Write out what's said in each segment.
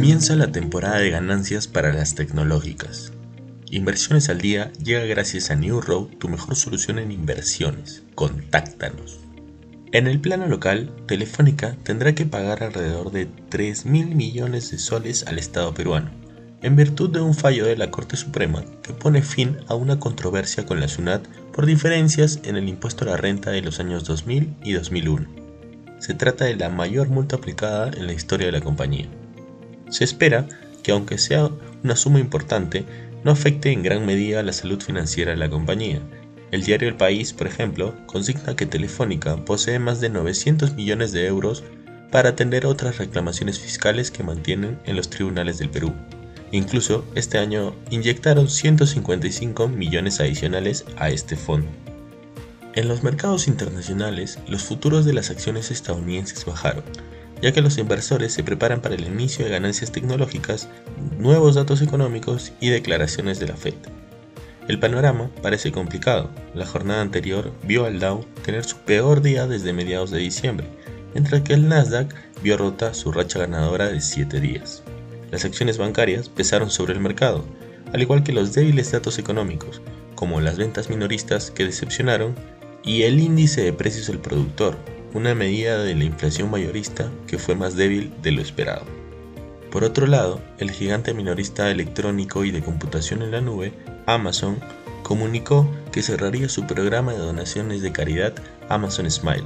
Comienza la temporada de ganancias para las tecnológicas. Inversiones al día llega gracias a New Road, tu mejor solución en inversiones. Contáctanos. En el plano local, Telefónica tendrá que pagar alrededor de 3 mil millones de soles al Estado peruano, en virtud de un fallo de la Corte Suprema que pone fin a una controversia con la SUNAT por diferencias en el impuesto a la renta de los años 2000 y 2001. Se trata de la mayor multa aplicada en la historia de la compañía. Se espera que aunque sea una suma importante, no afecte en gran medida la salud financiera de la compañía. El diario El País, por ejemplo, consigna que Telefónica posee más de 900 millones de euros para atender otras reclamaciones fiscales que mantienen en los tribunales del Perú. Incluso este año inyectaron 155 millones adicionales a este fondo. En los mercados internacionales, los futuros de las acciones estadounidenses bajaron, ya que los inversores se preparan para el inicio de ganancias tecnológicas, nuevos datos económicos y declaraciones de la Fed. El panorama parece complicado. La jornada anterior vio al Dow tener su peor día desde mediados de diciembre, mientras que el Nasdaq vio rota su racha ganadora de 7 días. Las acciones bancarias pesaron sobre el mercado, al igual que los débiles datos económicos, como las ventas minoristas que decepcionaron y el índice de precios del productor, una medida de la inflación mayorista que fue más débil de lo esperado. Por otro lado, el gigante minorista electrónico y de computación en la nube, Amazon, comunicó que cerraría su programa de donaciones de caridad Amazon Smile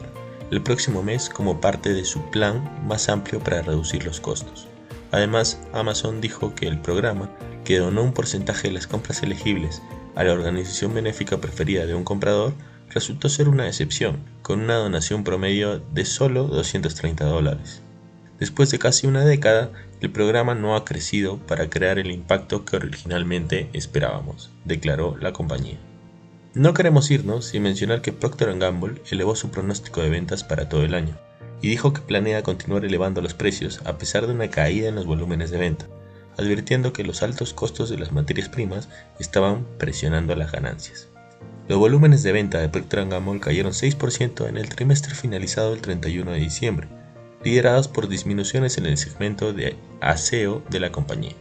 el próximo mes como parte de su plan más amplio para reducir los costos. Además, Amazon dijo que el programa, que donó un porcentaje de las compras elegibles a la organización benéfica preferida de un comprador, resultó ser una excepción, con una donación promedio de solo 230 dólares. Después de casi una década, el programa no ha crecido para crear el impacto que originalmente esperábamos, declaró la compañía. No queremos irnos sin mencionar que Procter Gamble elevó su pronóstico de ventas para todo el año y dijo que planea continuar elevando los precios a pesar de una caída en los volúmenes de venta, advirtiendo que los altos costos de las materias primas estaban presionando las ganancias. Los volúmenes de venta de Gamble cayeron 6% en el trimestre finalizado el 31 de diciembre, liderados por disminuciones en el segmento de aseo de la compañía.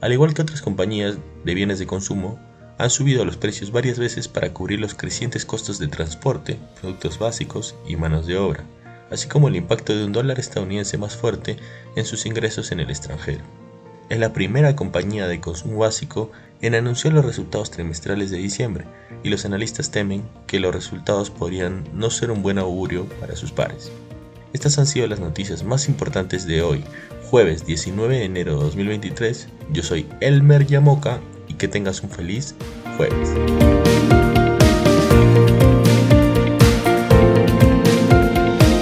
Al igual que otras compañías de bienes de consumo, han subido los precios varias veces para cubrir los crecientes costos de transporte, productos básicos y manos de obra, así como el impacto de un dólar estadounidense más fuerte en sus ingresos en el extranjero. Es la primera compañía de consumo básico en anunciar los resultados trimestrales de diciembre y los analistas temen que los resultados podrían no ser un buen augurio para sus pares. Estas han sido las noticias más importantes de hoy, jueves 19 de enero de 2023. Yo soy Elmer Yamoca y que tengas un feliz jueves.